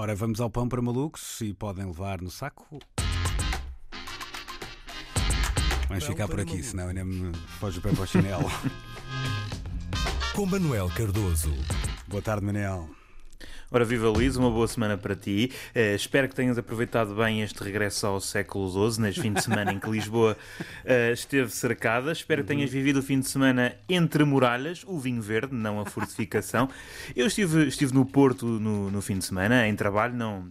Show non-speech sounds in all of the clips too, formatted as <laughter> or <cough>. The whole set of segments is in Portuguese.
Ora, vamos ao pão para malucos e podem levar no saco. Vamos ficar por aqui, senão ainda me foge o pé para o chinelo. <laughs> Com Manuel Cardoso. Boa tarde, Manel. Ora, viva Luís, uma boa semana para ti. Uh, espero que tenhas aproveitado bem este regresso ao século XII, neste fim de semana em que Lisboa uh, <laughs> esteve cercada. Espero que tenhas vivido o fim de semana entre muralhas, o vinho verde, não a fortificação. Eu estive, estive no Porto no, no fim de semana, em trabalho, não,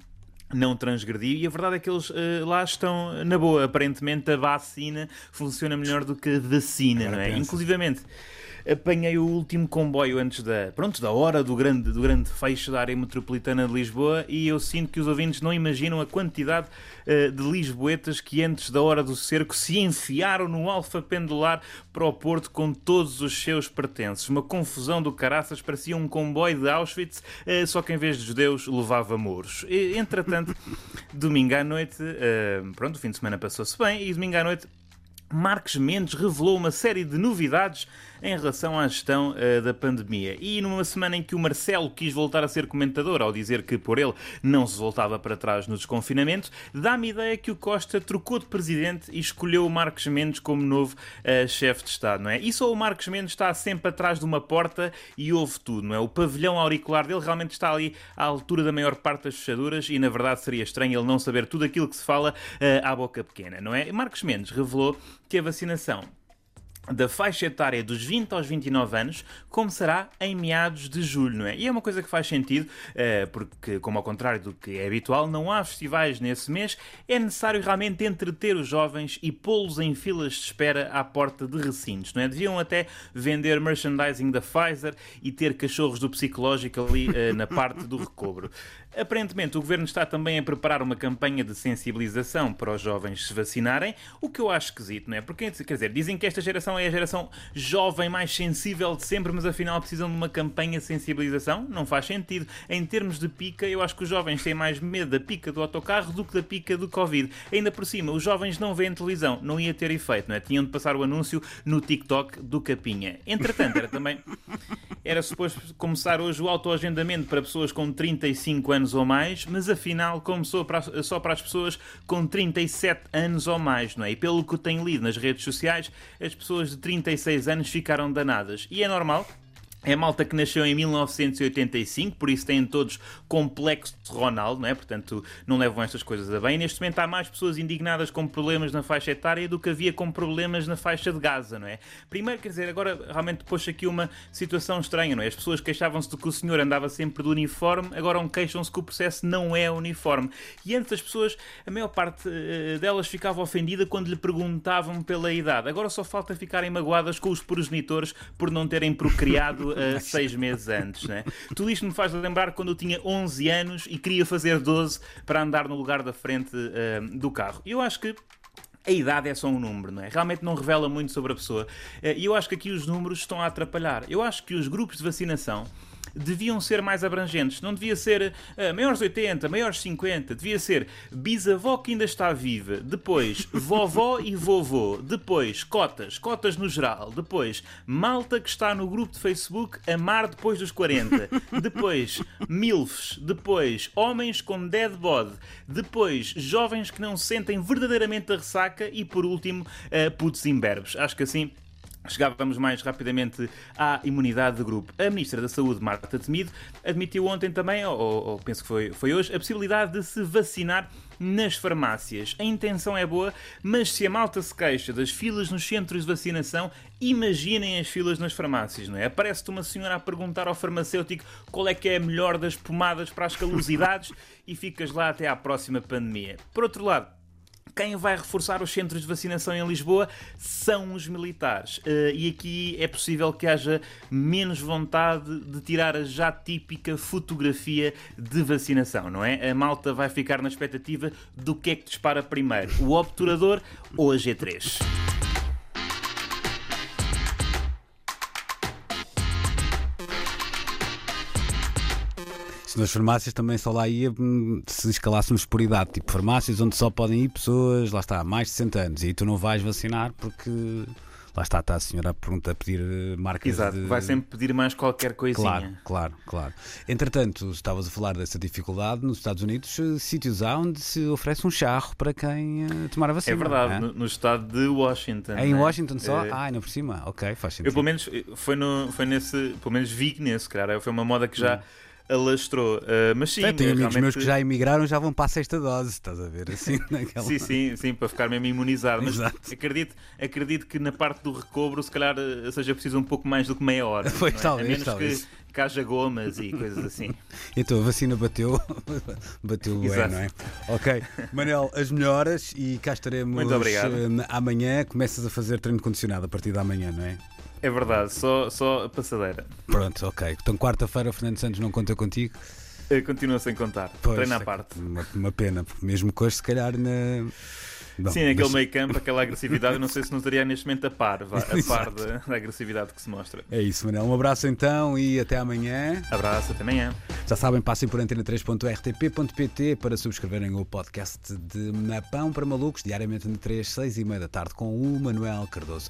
não transgredi e a verdade é que eles uh, lá estão na boa. Aparentemente a vacina funciona melhor do que a vacina, não é? Pensa. Inclusivamente apanhei o último comboio antes da, pronto, da hora do grande, do grande fecho da área metropolitana de Lisboa e eu sinto que os ouvintes não imaginam a quantidade uh, de lisboetas que antes da hora do cerco se enfiaram no alfa pendular para o Porto com todos os seus pertences. Uma confusão do caraças, parecia um comboio de Auschwitz, uh, só que em vez de judeus levava muros. E, entretanto, <laughs> domingo à noite, uh, pronto, o fim de semana passou-se bem e domingo à noite Marcos Mendes revelou uma série de novidades em relação à gestão uh, da pandemia. E numa semana em que o Marcelo quis voltar a ser comentador, ao dizer que por ele não se voltava para trás no desconfinamento, dá-me ideia que o Costa trocou de presidente e escolheu o Marcos Mendes como novo uh, chefe de Estado, não é? E só o Marcos Mendes está sempre atrás de uma porta e ouve tudo, não é? O pavilhão auricular dele realmente está ali à altura da maior parte das fechaduras e na verdade seria estranho ele não saber tudo aquilo que se fala uh, à boca pequena, não é? Marcos Mendes revelou que a vacinação da faixa etária dos 20 aos 29 anos começará em meados de julho, não é? E é uma coisa que faz sentido, eh, porque, como ao contrário do que é habitual, não há festivais nesse mês, é necessário realmente entreter os jovens e pô-los em filas de espera à porta de recintos, não é? Deviam até vender merchandising da Pfizer e ter cachorros do psicológico ali eh, na parte do recobro. Aparentemente, o governo está também a preparar uma campanha de sensibilização para os jovens se vacinarem, o que eu acho esquisito, não é? Porque, quer dizer, dizem que esta geração é a geração jovem mais sensível de sempre, mas afinal precisam de uma campanha de sensibilização? Não faz sentido. Em termos de pica, eu acho que os jovens têm mais medo da pica do autocarro do que da pica do Covid. Ainda por cima, os jovens não veem televisão, não ia ter efeito, não é? Tinham de passar o anúncio no TikTok do Capinha. Entretanto, era também. Era suposto começar hoje o autoagendamento para pessoas com 35 anos ou mais, mas afinal começou para, só para as pessoas com 37 anos ou mais, não é? E pelo que tenho lido nas redes sociais, as pessoas de 36 anos ficaram danadas. E é normal, é malta que nasceu em 1985, por isso têm todos complexo de Ronaldo, não é? Portanto, não levam estas coisas a bem. Neste momento há mais pessoas indignadas com problemas na faixa etária do que havia com problemas na faixa de Gaza, não é? Primeiro, quer dizer, agora realmente pôs aqui uma situação estranha, não é? As pessoas queixavam-se de que o senhor andava sempre do uniforme, agora queixam-se que o processo não é uniforme. E antes as pessoas, a maior parte uh, delas ficava ofendida quando lhe perguntavam pela idade. Agora só falta ficarem magoadas com os progenitores por não terem procriado uh, seis meses antes. Né? Tudo isto me faz lembrar quando eu tinha 11 anos e queria fazer 12 para andar no lugar da frente uh, do carro. Eu acho que a idade é só um número, não é? Realmente não revela muito sobre a pessoa. Eh, e eu acho que aqui os números estão a atrapalhar. Eu acho que os grupos de vacinação deviam ser mais abrangentes. Não devia ser uh, maiores 80, maiores 50, devia ser bisavó que ainda está viva, depois <laughs> vovó e vovô, depois cotas, cotas no geral, depois malta que está no grupo de Facebook Amar depois dos 40, <laughs> depois milfs, depois homens com dead body, depois jovens que não sentem verdadeiramente a ressaca e por último uh, putos imberbes. Acho que assim Chegávamos mais rapidamente à imunidade de grupo. A Ministra da Saúde, Marta Temido, admitiu ontem também, ou, ou, penso que foi, foi hoje, a possibilidade de se vacinar nas farmácias. A intenção é boa, mas se a malta se queixa das filas nos centros de vacinação, imaginem as filas nas farmácias, não é? Aparece-te uma senhora a perguntar ao farmacêutico qual é que é a melhor das pomadas para as calosidades <laughs> e ficas lá até à próxima pandemia. Por outro lado, quem vai reforçar os centros de vacinação em Lisboa são os militares. Uh, e aqui é possível que haja menos vontade de tirar a já típica fotografia de vacinação, não é? A malta vai ficar na expectativa do que é que dispara primeiro, o obturador ou a G3. Nas farmácias também só lá ia hum, se escalássemos por idade, tipo farmácias onde só podem ir pessoas, lá está, mais de 60 anos, e tu não vais vacinar porque Lá está, está a senhora pronta a pedir eh, marcas Exato, de... vai sempre pedir mais qualquer coisinha. Claro, claro, claro. Entretanto, estavas a falar dessa dificuldade nos Estados Unidos, eh, sítios há onde se oferece um charro para quem eh, tomar a vacina. É verdade, não no, no estado de Washington. É em né? Washington só? Eh, Ah, ainda por cima? Ok, faz sentido. Eu pelo menos foi, no, foi nesse, pelo menos vi nesse, cara. Foi uma moda que já alastrou. Eh, mas sim, Hum. Tenho amigos meus que já emigraram já vão para a sexta dose, estás a ver? Assim, <laughs> naquela... Sim, sim, sim, para ficar mesmo imunizado. Mas Exato. acredito, acredito que na parte do recobro, se calhar, eh, seja preciso um pouco mais do que meia hora. Pois, é? talvez, a menos talvez. que, haja gomas e coisas assim. <laughs> Então a vacina bateu, <laughs> bateu bem, Exato. não é? Ok, Manel, as melhoras e cá estaremos Muito obrigado. eh, amanhã. Começas a fazer treino condicionado a partir da manhã, não é? É verdade, só, só a passadeira. Pronto, ok. Então quarta-feira Fernando Santos não conta contigo. Continua sem contar. Pois, Treino à é parte. Uma, uma pena, porque mesmo que hoje se calhar na. Sim, aquele mas meio campo, aquela agressividade, eu não sei se não estaria neste momento a par, vá, a <laughs> par da, da agressividade que se mostra. É isso, Manel. Um abraço então e até amanhã. Abraço, até amanhã. Já sabem, passem por antena3.rtp.pt para subscreverem o podcast de Napão para Malucos, diariamente entre 3, 6 e meia da tarde, com o Manuel Cardoso.